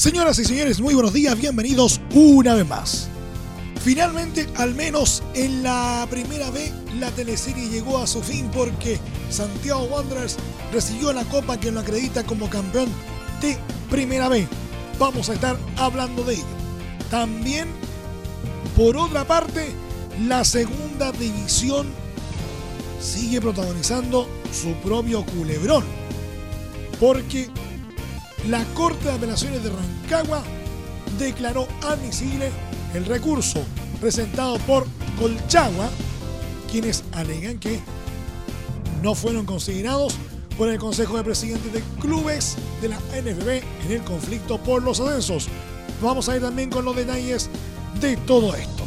Señoras y señores, muy buenos días, bienvenidos una vez más. Finalmente, al menos en la primera B, la teleserie llegó a su fin porque Santiago Wanderers recibió la copa que lo acredita como campeón de primera B. Vamos a estar hablando de ello. También, por otra parte, la segunda división sigue protagonizando su propio culebrón. Porque la Corte de Apelaciones de Rancagua declaró admisible el recurso presentado por Colchagua, quienes alegan que no fueron considerados por el Consejo de Presidentes de Clubes de la NFB en el conflicto por los ascensos. Vamos a ir también con los detalles de todo esto.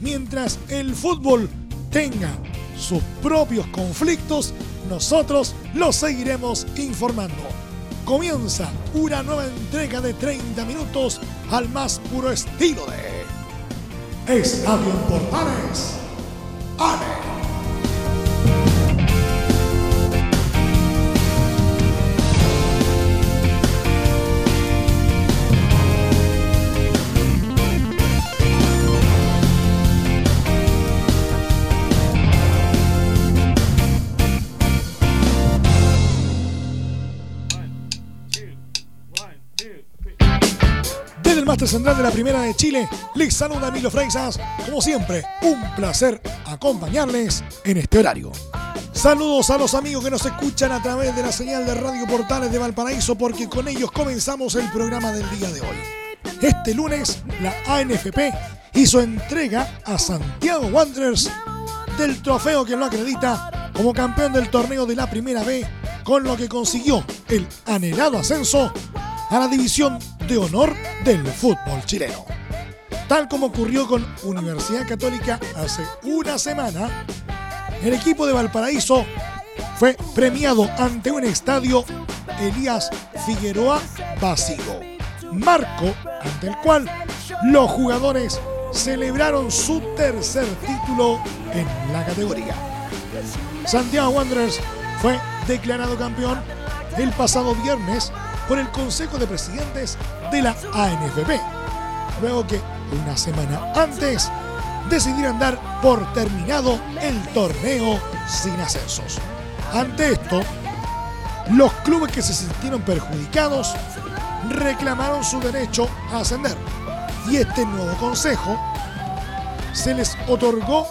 Mientras el fútbol tenga sus propios conflictos, nosotros los seguiremos informando. Comienza una nueva entrega de 30 minutos al más puro estilo de Estadio Portales. ¡Ale! Central de la Primera de Chile, les saluda Emilio Freixas. Como siempre, un placer acompañarles en este horario. Saludos a los amigos que nos escuchan a través de la señal de Radio Portales de Valparaíso porque con ellos comenzamos el programa del día de hoy. Este lunes, la ANFP hizo entrega a Santiago Wanderers del trofeo que lo acredita como campeón del torneo de la Primera B, con lo que consiguió el anhelado ascenso a la división de honor del fútbol chileno. Tal como ocurrió con Universidad Católica hace una semana, el equipo de Valparaíso fue premiado ante un estadio Elías Figueroa vacío, marco ante el cual los jugadores celebraron su tercer título en la categoría. Santiago Wanderers fue declarado campeón el pasado viernes por el Consejo de Presidentes de la ANFP, luego que una semana antes decidieran dar por terminado el torneo sin ascensos. Ante esto, los clubes que se sintieron perjudicados reclamaron su derecho a ascender y este nuevo consejo se les otorgó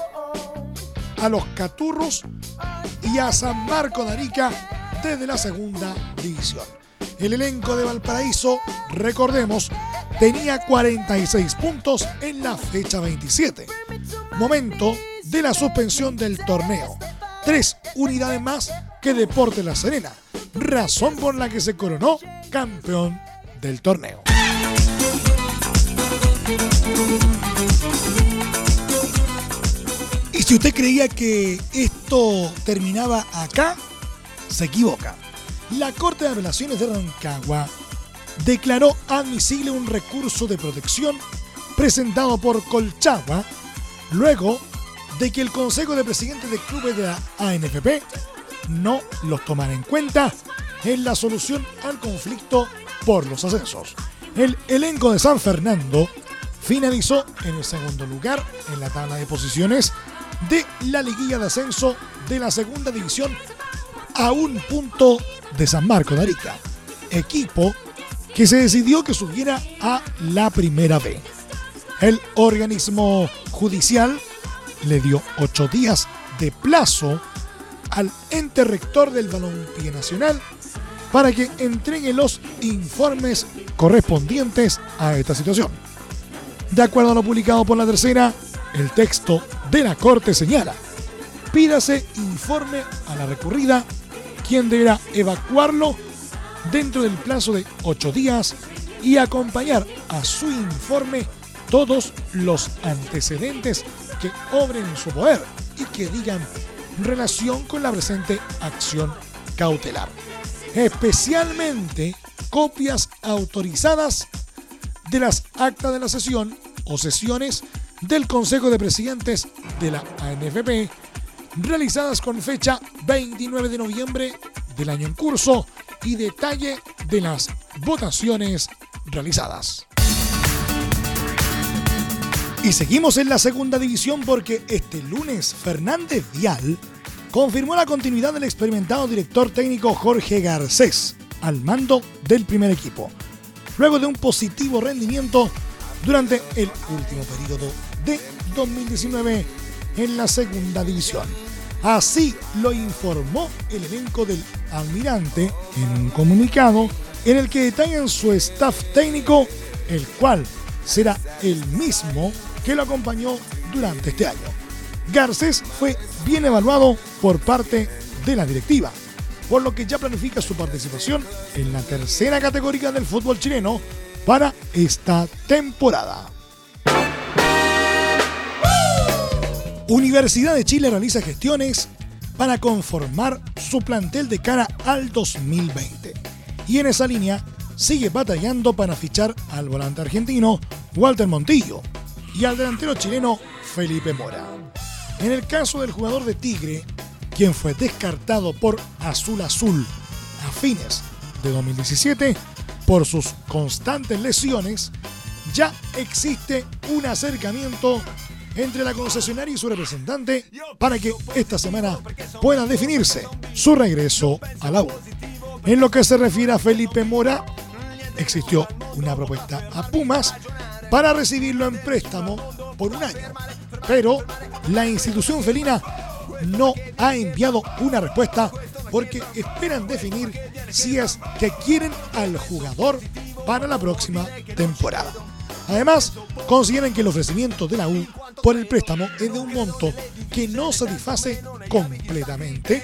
a los Caturros y a San Marco de Arica desde la segunda división. El elenco de Valparaíso, recordemos, tenía 46 puntos en la fecha 27, momento de la suspensión del torneo. Tres unidades más que Deporte La Serena, razón por la que se coronó campeón del torneo. Y si usted creía que esto terminaba acá, se equivoca la Corte de Apelaciones de Rancagua declaró admisible un recurso de protección presentado por Colchagua luego de que el Consejo de Presidentes de Clubes de la ANFP no los tomara en cuenta en la solución al conflicto por los ascensos. El elenco de San Fernando finalizó en el segundo lugar en la tabla de posiciones de la liguilla de ascenso de la segunda división a un punto de San Marco de Arica, equipo que se decidió que subiera a la primera B. El organismo judicial le dio ocho días de plazo al ente rector del Balompié Nacional para que entregue los informes correspondientes a esta situación. De acuerdo a lo publicado por la tercera, el texto de la Corte señala, pídase informe a la recurrida quien deberá evacuarlo dentro del plazo de ocho días y acompañar a su informe todos los antecedentes que obren en su poder y que digan relación con la presente acción cautelar. Especialmente copias autorizadas de las actas de la sesión o sesiones del Consejo de Presidentes de la ANFP realizadas con fecha 29 de noviembre del año en curso y detalle de las votaciones realizadas. Y seguimos en la segunda división porque este lunes Fernández Vial confirmó la continuidad del experimentado director técnico Jorge Garcés al mando del primer equipo, luego de un positivo rendimiento durante el último periodo de 2019 en la segunda división. Así lo informó el elenco del Almirante en un comunicado en el que detallan su staff técnico, el cual será el mismo que lo acompañó durante este año. Garcés fue bien evaluado por parte de la directiva, por lo que ya planifica su participación en la tercera categoría del fútbol chileno para esta temporada. Universidad de Chile realiza gestiones para conformar su plantel de cara al 2020. Y en esa línea sigue batallando para fichar al volante argentino Walter Montillo y al delantero chileno Felipe Mora. En el caso del jugador de Tigre, quien fue descartado por Azul Azul a fines de 2017 por sus constantes lesiones, ya existe un acercamiento entre la concesionaria y su representante para que esta semana pueda definirse su regreso a la U. En lo que se refiere a Felipe Mora, existió una propuesta a Pumas para recibirlo en préstamo por un año, pero la institución felina no ha enviado una respuesta porque esperan definir si es que quieren al jugador para la próxima temporada. Además, consideran que el ofrecimiento de la U por el préstamo es de un monto que no satisface completamente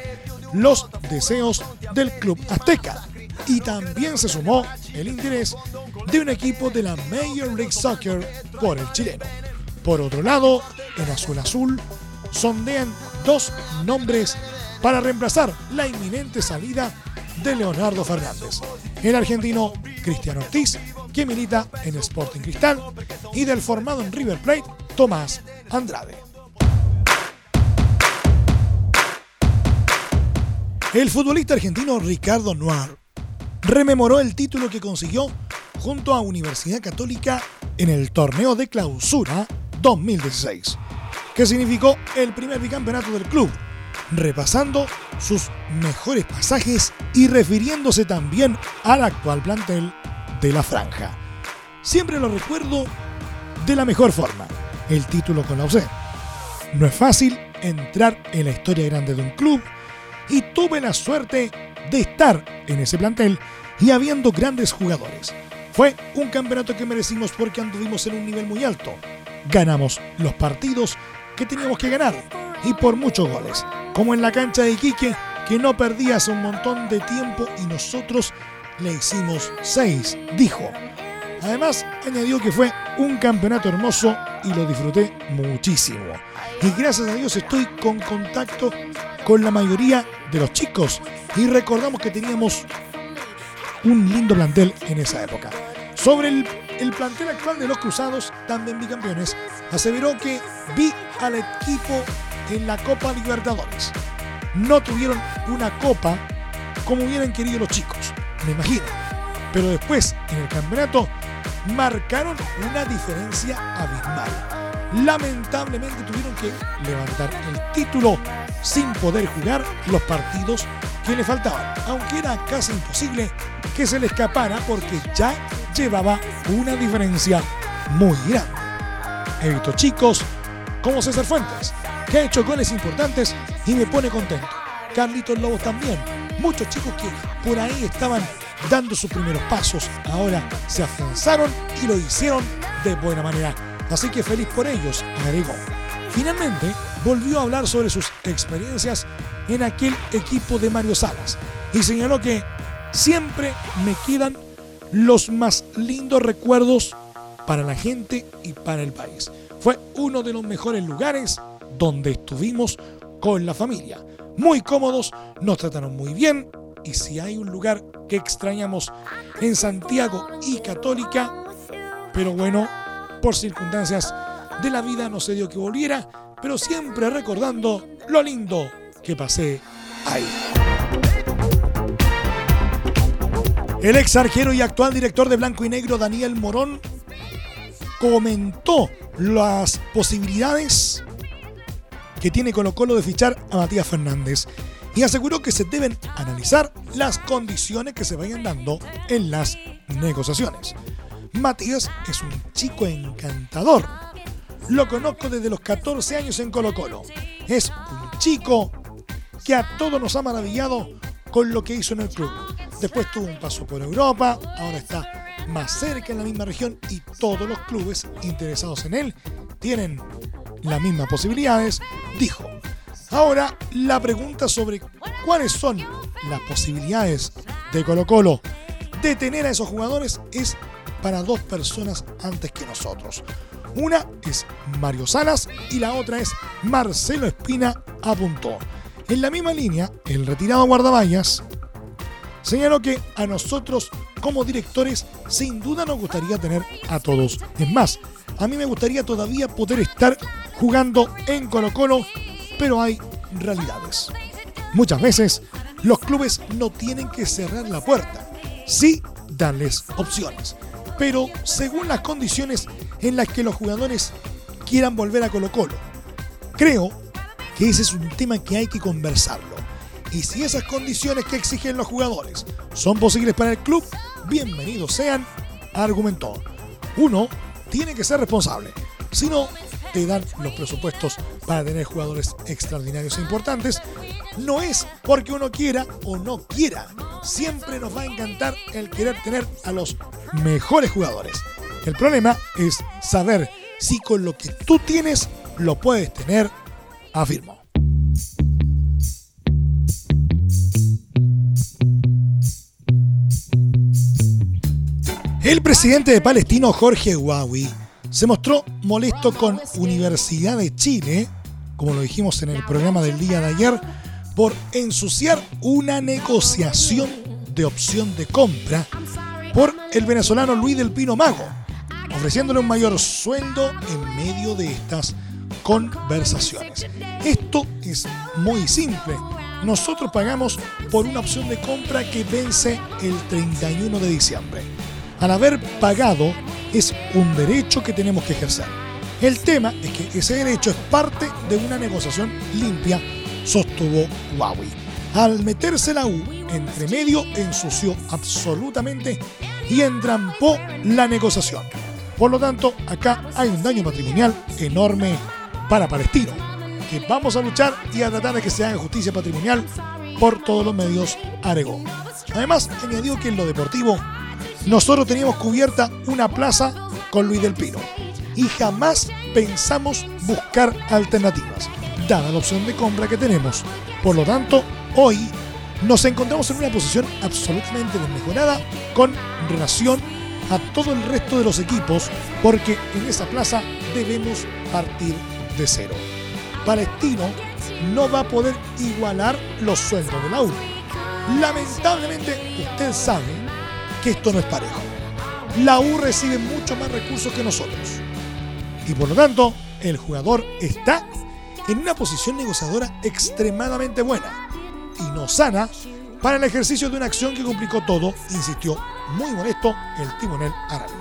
los deseos del club azteca. Y también se sumó el interés de un equipo de la Major League Soccer por el chileno. Por otro lado, en Azul Azul sondean dos nombres para reemplazar la inminente salida de Leonardo Fernández. El argentino Cristiano Ortiz que milita en Sporting Cristal, y del formado en River Plate, Tomás Andrade. El futbolista argentino Ricardo Noir rememoró el título que consiguió junto a Universidad Católica en el torneo de clausura 2016, que significó el primer bicampeonato del club, repasando sus mejores pasajes y refiriéndose también al actual plantel de la franja. Siempre lo recuerdo de la mejor forma, el título con la UC. No es fácil entrar en la historia grande de un club y tuve la suerte de estar en ese plantel y habiendo grandes jugadores. Fue un campeonato que merecimos porque anduvimos en un nivel muy alto. Ganamos los partidos que teníamos que ganar y por muchos goles, como en la cancha de Iquique que no perdía hace un montón de tiempo y nosotros le hicimos 6, dijo. Además, añadió que fue un campeonato hermoso y lo disfruté muchísimo. Y gracias a Dios estoy con contacto con la mayoría de los chicos y recordamos que teníamos un lindo plantel en esa época. Sobre el, el plantel actual de los Cruzados, también bicampeones, aseveró que vi al equipo en la Copa Libertadores. No tuvieron una copa como hubieran querido los chicos me imagino. Pero después, en el campeonato, marcaron una diferencia abismal. Lamentablemente tuvieron que levantar el título sin poder jugar los partidos que le faltaban, aunque era casi imposible que se le escapara porque ya llevaba una diferencia muy grande. He visto chicos como César Fuentes, que ha hecho goles importantes y me pone contento. Carlitos Lobos también, muchos chicos que por ahí estaban dando sus primeros pasos, ahora se afianzaron y lo hicieron de buena manera. Así que feliz por ellos, agregó. Finalmente, volvió a hablar sobre sus experiencias en aquel equipo de Mario Salas y señaló que siempre me quedan los más lindos recuerdos para la gente y para el país. Fue uno de los mejores lugares donde estuvimos con la familia. Muy cómodos, nos trataron muy bien y si hay un lugar que extrañamos en Santiago y Católica, pero bueno, por circunstancias de la vida no se dio que volviera, pero siempre recordando lo lindo que pasé ahí. El ex arquero y actual director de Blanco y Negro, Daniel Morón, comentó las posibilidades que tiene Colo Colo de fichar a Matías Fernández y aseguró que se deben analizar las condiciones que se vayan dando en las negociaciones. Matías es un chico encantador. Lo conozco desde los 14 años en Colo Colo. Es un chico que a todos nos ha maravillado con lo que hizo en el club. Después tuvo un paso por Europa, ahora está más cerca en la misma región y todos los clubes interesados en él tienen las mismas posibilidades, dijo. Ahora la pregunta sobre cuáles son las posibilidades de Colo Colo de tener a esos jugadores es para dos personas antes que nosotros. Una es Mario Salas y la otra es Marcelo Espina apuntó. En la misma línea, el retirado guardaballas señaló que a nosotros como directores sin duda nos gustaría tener a todos. Es más, a mí me gustaría todavía poder estar jugando en Colo Colo, pero hay realidades. Muchas veces los clubes no tienen que cerrar la puerta, sí darles opciones, pero según las condiciones en las que los jugadores quieran volver a Colo Colo. Creo que ese es un tema que hay que conversarlo. Y si esas condiciones que exigen los jugadores son posibles para el club, bienvenidos sean, argumentó. Uno tiene que ser responsable. Si no, te dan los presupuestos para tener jugadores extraordinarios e importantes. No es porque uno quiera o no quiera. Siempre nos va a encantar el querer tener a los mejores jugadores. El problema es saber si con lo que tú tienes lo puedes tener, afirmo. El presidente de Palestino, Jorge Huawei, se mostró molesto con Universidad de Chile, como lo dijimos en el programa del día de ayer, por ensuciar una negociación de opción de compra por el venezolano Luis del Pino Mago, ofreciéndole un mayor sueldo en medio de estas conversaciones. Esto es muy simple. Nosotros pagamos por una opción de compra que vence el 31 de diciembre al haber pagado es un derecho que tenemos que ejercer. El tema es que ese derecho es parte de una negociación limpia, sostuvo Huawei. Al meterse la U entre medio, ensució absolutamente y entrampó la negociación. Por lo tanto, acá hay un daño patrimonial enorme para Palestino, que vamos a luchar y a tratar de que se haga justicia patrimonial por todos los medios, agregó. Además, añadió que en lo deportivo nosotros teníamos cubierta una plaza con Luis del Pino y jamás pensamos buscar alternativas, dada la opción de compra que tenemos. Por lo tanto, hoy nos encontramos en una posición absolutamente desmejorada con relación a todo el resto de los equipos, porque en esa plaza debemos partir de cero. Palestino no va a poder igualar los sueldos de la. Lamentablemente, usted sabe que esto no es parejo. La U recibe mucho más recursos que nosotros. Y por lo tanto, el jugador está en una posición negociadora extremadamente buena y no sana para el ejercicio de una acción que complicó todo, insistió muy molesto el timonel árabe.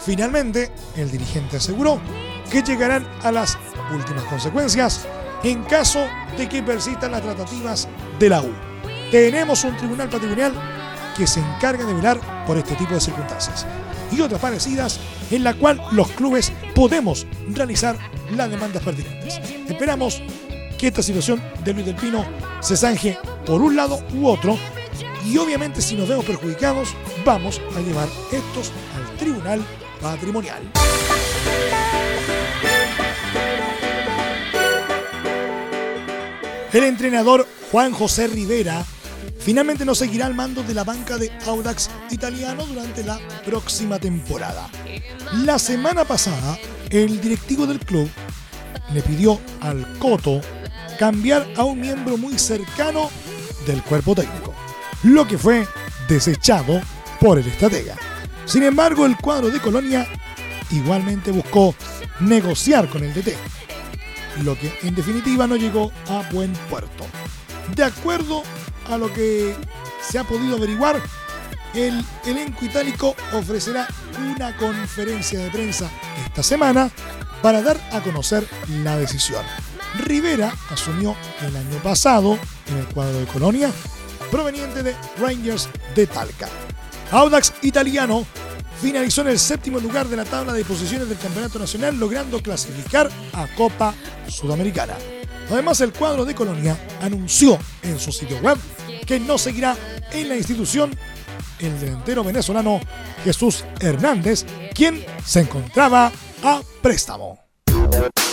Finalmente, el dirigente aseguró que llegarán a las últimas consecuencias en caso de que persistan las tratativas de la U. Tenemos un tribunal patrimonial que se encarga de velar por este tipo de circunstancias y otras parecidas en la cual los clubes podemos realizar las demandas pertinentes. Esperamos que esta situación de Luis del Pino se zanje por un lado u otro y obviamente si nos vemos perjudicados vamos a llevar estos al tribunal patrimonial. El entrenador Juan José Rivera finalmente no seguirá al mando de la banca de Audax italiano durante la próxima temporada. La semana pasada, el directivo del club le pidió al Coto cambiar a un miembro muy cercano del cuerpo técnico, lo que fue desechado por el estratega. Sin embargo, el cuadro de Colonia igualmente buscó negociar con el DT, lo que en definitiva no llegó a buen puerto. De acuerdo a lo que se ha podido averiguar, el elenco itálico ofrecerá una conferencia de prensa esta semana para dar a conocer la decisión. Rivera asumió el año pasado en el cuadro de Colonia, proveniente de Rangers de Talca. Audax italiano finalizó en el séptimo lugar de la tabla de posiciones del Campeonato Nacional, logrando clasificar a Copa Sudamericana. Además, el cuadro de Colonia anunció en su sitio web que no seguirá en la institución el delantero venezolano Jesús Hernández, quien se encontraba a préstamo.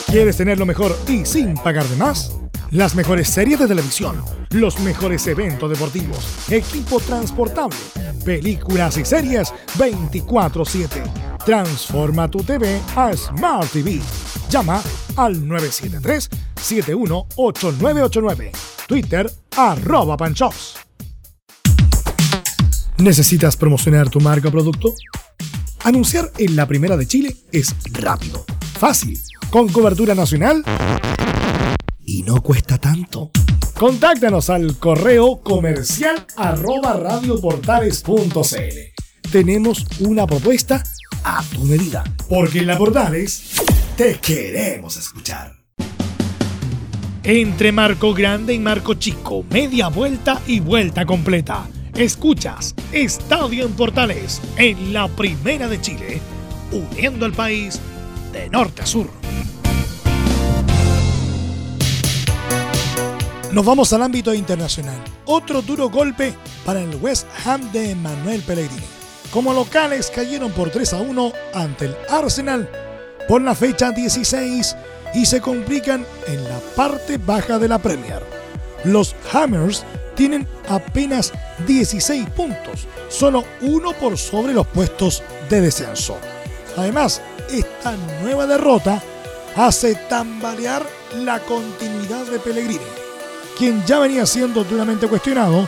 ¿Quieres tener lo mejor y sin pagar de más? Las mejores series de televisión, los mejores eventos deportivos, equipo transportable, películas y series 24/7. Transforma tu TV a Smart TV. Llama al 973-718989. Twitter arroba panchops. ¿Necesitas promocionar tu marca o producto? Anunciar en la primera de Chile es rápido, fácil, con cobertura nacional y no cuesta tanto. Contáctanos al correo comercial arroba radioportales.cl. Tenemos una propuesta a tu medida, porque en la Portales te queremos escuchar. Entre Marco Grande y Marco Chico, media vuelta y vuelta completa. Escuchas Estadio en Portales en la Primera de Chile, uniendo al país de norte a sur. Nos vamos al ámbito internacional. Otro duro golpe para el West Ham de Manuel Pellegrini. Como locales cayeron por 3 a 1 ante el Arsenal por la fecha 16 y se complican en la parte baja de la Premier. Los Hammers tienen apenas 16 puntos, solo uno por sobre los puestos de descenso. Además, esta nueva derrota hace tambalear la continuidad de Pellegrini quien ya venía siendo duramente cuestionado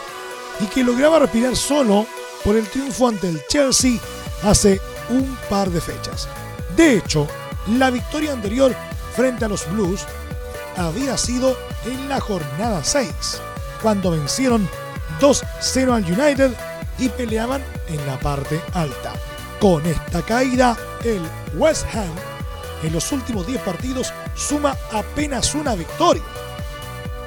y que lograba respirar solo por el triunfo ante el Chelsea hace un par de fechas. De hecho, la victoria anterior frente a los Blues había sido en la jornada 6, cuando vencieron 2-0 al United y peleaban en la parte alta. Con esta caída, el West Ham en los últimos 10 partidos suma apenas una victoria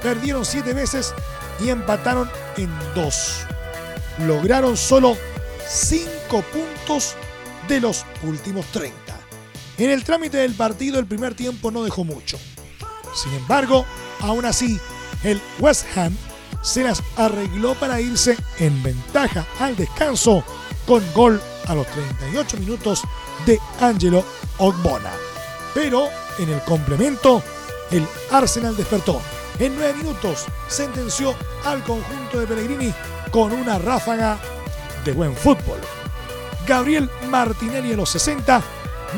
perdieron siete veces y empataron en dos. Lograron solo 5 puntos de los últimos 30. En el trámite del partido el primer tiempo no dejó mucho. Sin embargo, aún así, el West Ham se las arregló para irse en ventaja al descanso con gol a los 38 minutos de Angelo Ogbona. Pero en el complemento, el Arsenal despertó en nueve minutos sentenció al conjunto de Pellegrini con una ráfaga de buen fútbol. Gabriel Martinelli a los 60,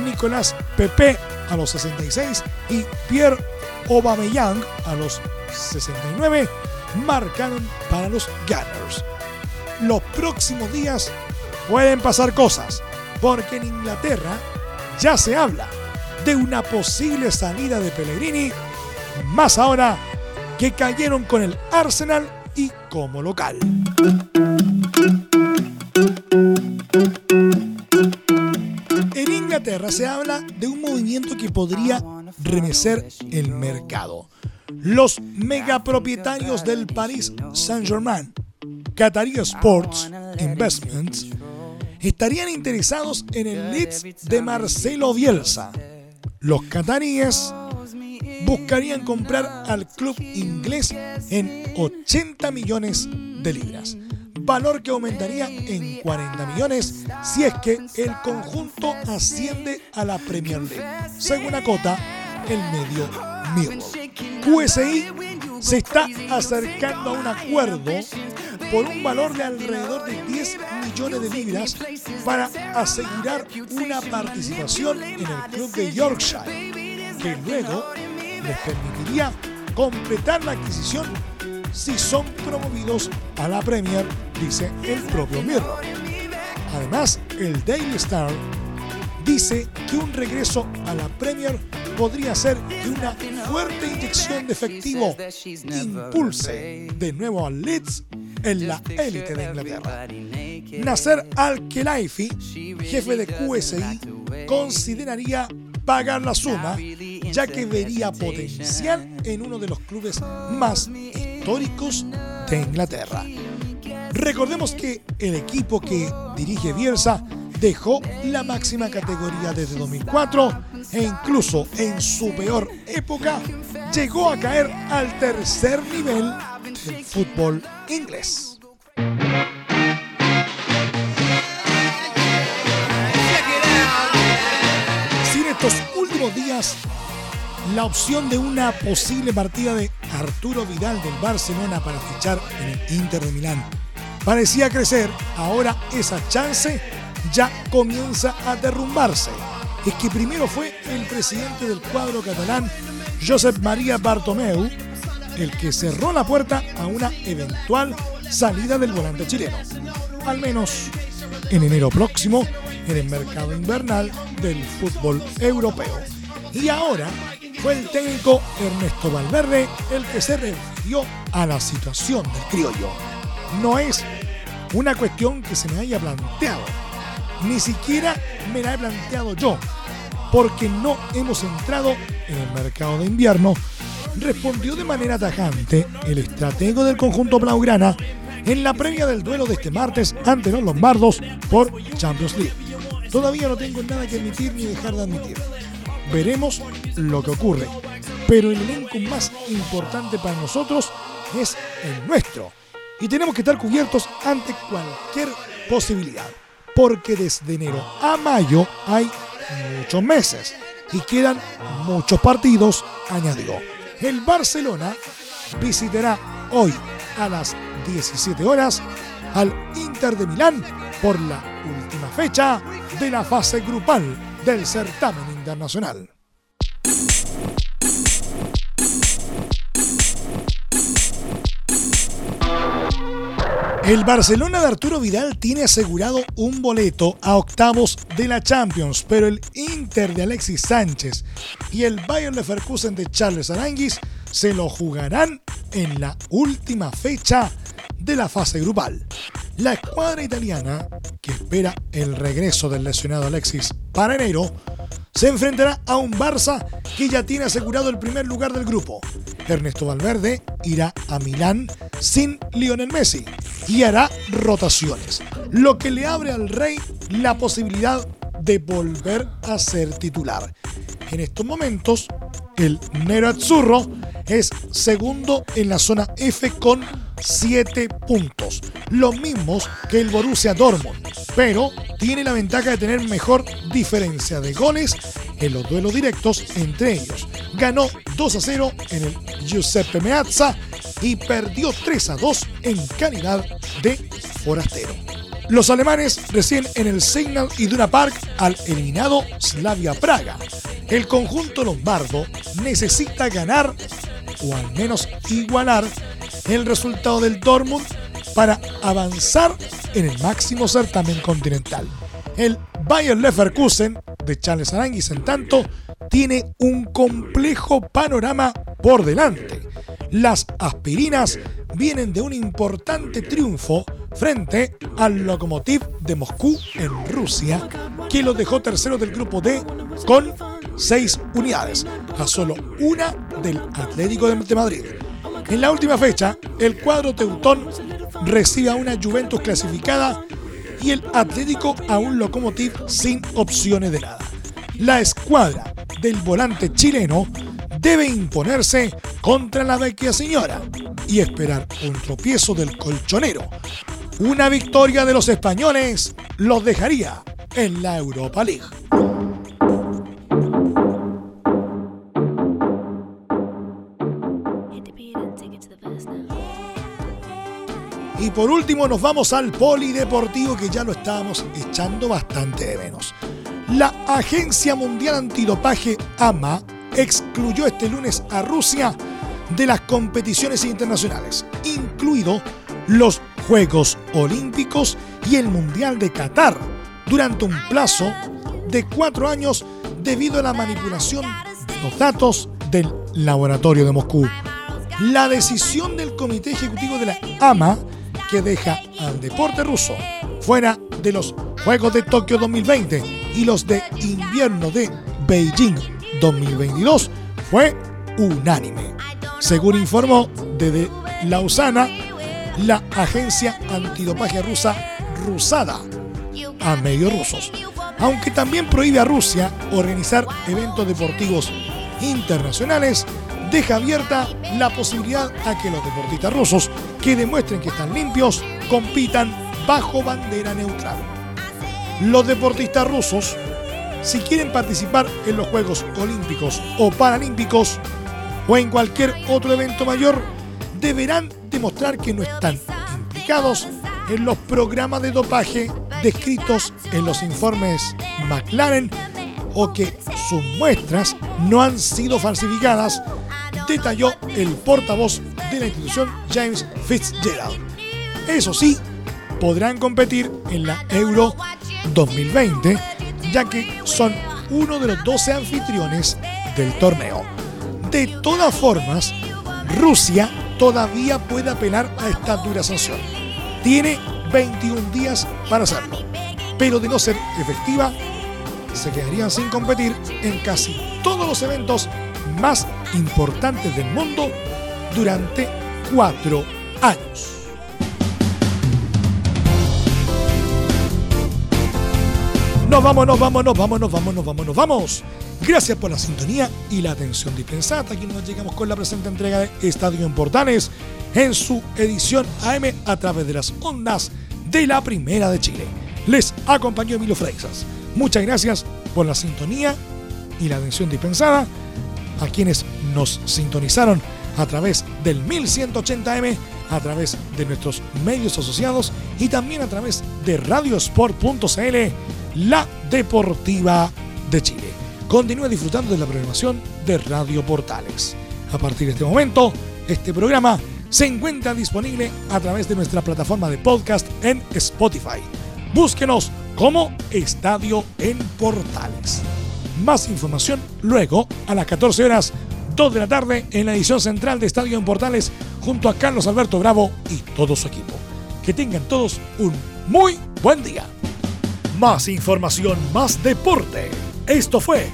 Nicolás Pepe a los 66 y Pierre Aubameyang a los 69 marcaron para los Gunners. Los próximos días pueden pasar cosas, porque en Inglaterra ya se habla de una posible salida de Pellegrini, más ahora que cayeron con el Arsenal como local. En Inglaterra se habla de un movimiento que podría remecer el mercado. Los megapropietarios del Paris Saint-Germain, Qatari Sports Investments, estarían interesados en el Leeds de Marcelo Bielsa. Los cataríes buscarían comprar al club inglés en 80 millones de libras, valor que aumentaría en 40 millones si es que el conjunto asciende a la Premier League, según acota el medio Mirror. QSI se está acercando a un acuerdo por un valor de alrededor de 10 millones de libras para asegurar una participación en el club de Yorkshire, que luego les permitiría completar la adquisición si son promovidos a la Premier, dice el propio Mirror. Además, el Daily Star dice que un regreso a la Premier podría ser que una fuerte inyección de efectivo impulse de nuevo al Leeds en la élite de Inglaterra. Nasser Al-Khelaifi, jefe de QSI, consideraría pagar la suma, ya que vería potencial en uno de los clubes más históricos de Inglaterra. Recordemos que el equipo que dirige Bielsa dejó la máxima categoría desde 2004 e incluso en su peor época llegó a caer al tercer nivel del fútbol inglés. Sin estos últimos días, la opción de una posible partida de Arturo Vidal del Barcelona para fichar en el Inter de Milán parecía crecer, ahora esa chance ya comienza a derrumbarse. Es que primero fue el presidente del cuadro catalán, Josep María Bartomeu, el que cerró la puerta a una eventual salida del volante chileno. Al menos en enero próximo en el mercado invernal del fútbol europeo. Y ahora fue el técnico Ernesto Valverde el que se refirió a la situación del criollo. No es una cuestión que se me haya planteado ni siquiera me la he planteado yo, porque no hemos entrado en el mercado de invierno, respondió de manera tajante el estratego del conjunto blaugrana en la previa del duelo de este martes ante los Lombardos por Champions League. Todavía no tengo nada que admitir ni dejar de admitir. Veremos lo que ocurre, pero el elenco más importante para nosotros es el nuestro y tenemos que estar cubiertos ante cualquier posibilidad porque desde enero a mayo hay muchos meses y quedan muchos partidos, añadió. El Barcelona visitará hoy a las 17 horas al Inter de Milán por la última fecha de la fase grupal del certamen internacional. El Barcelona de Arturo Vidal tiene asegurado un boleto a octavos de la Champions, pero el Inter de Alexis Sánchez y el Bayern Leverkusen de Charles Aranguis se lo jugarán en la última fecha de la fase grupal. La escuadra italiana, que espera el regreso del lesionado Alexis para enero, se enfrentará a un Barça que ya tiene asegurado el primer lugar del grupo. Ernesto Valverde irá a Milán sin Lionel Messi y hará rotaciones, lo que le abre al Rey la posibilidad de volver a ser titular. En estos momentos, el Nero Azzurro es segundo en la zona F con 7 puntos, los mismos que el Borussia Dortmund, pero tiene la ventaja de tener mejor diferencia de goles en los duelos directos entre ellos. Ganó 2 a 0 en el Giuseppe Meazza y perdió 3 a 2 en calidad de forastero. Los alemanes recién en el Signal Iduna Park al eliminado Slavia Praga. El conjunto lombardo necesita ganar o al menos igualar el resultado del Dortmund para avanzar en el máximo certamen continental. El Bayer Leverkusen de Charles Aranguis, en tanto, tiene un complejo panorama por delante. Las aspirinas vienen de un importante triunfo frente al Lokomotiv de Moscú en Rusia, que lo dejó tercero del grupo D con seis unidades, a solo una del Atlético de Madrid. En la última fecha, el cuadro teutón recibe a una Juventus clasificada y el Atlético a un Lokomotiv sin opciones de nada. La escuadra del volante chileno debe imponerse contra la vecchia señora y esperar un tropiezo del colchonero. Una victoria de los españoles los dejaría en la Europa League. Y por último nos vamos al polideportivo que ya lo estábamos echando bastante de menos. La Agencia Mundial Antidopaje AMA excluyó este lunes a Rusia de las competiciones internacionales, incluido los Juegos Olímpicos y el Mundial de Qatar, durante un plazo de cuatro años debido a la manipulación de los datos del laboratorio de Moscú. La decisión del Comité Ejecutivo de la AMA, que deja al deporte ruso fuera de los Juegos de Tokio 2020 y los de invierno de Beijing 2022, fue unánime. Según informó desde Lausana la agencia antidopaje rusa Rusada a medios rusos, aunque también prohíbe a Rusia organizar eventos deportivos internacionales, deja abierta la posibilidad a que los deportistas rusos que demuestren que están limpios compitan bajo bandera neutral. Los deportistas rusos, si quieren participar en los Juegos Olímpicos o Paralímpicos o en cualquier otro evento mayor, deberán demostrar que no están implicados en los programas de dopaje descritos en los informes McLaren o que sus muestras no han sido falsificadas, detalló el portavoz de la institución James Fitzgerald. Eso sí, podrán competir en la Euro 2020, ya que son uno de los 12 anfitriones del torneo. De todas formas, Rusia todavía puede apelar a esta dura sanción. Tiene 21 días para hacerlo, pero de no ser efectiva, se quedarían sin competir en casi todos los eventos más importantes del mundo durante cuatro años. Nos vamos, nos vamos, nos vamos, nos vamos, nos vamos, nos vamos. Gracias por la sintonía y la atención dispensada. Aquí nos llegamos con la presente entrega de Estadio en Portales en su edición AM a través de las ondas de la Primera de Chile. Les acompañó Emilio Freixas. Muchas gracias por la sintonía y la atención dispensada a quienes nos sintonizaron a través del 1180M, a través de nuestros medios asociados y también a través de radiosport.cl, la deportiva de Chile. Continúe disfrutando de la programación de Radio Portales. A partir de este momento, este programa se encuentra disponible a través de nuestra plataforma de podcast en Spotify. Búsquenos como Estadio en Portales. Más información luego a las 14 horas 2 de la tarde en la edición central de Estadio en Portales junto a Carlos Alberto Bravo y todo su equipo. Que tengan todos un muy buen día. Más información, más deporte. Esto fue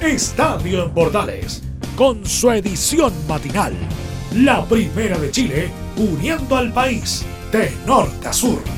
Estadio en Portales con su edición matinal. La primera de Chile uniendo al país de norte a sur.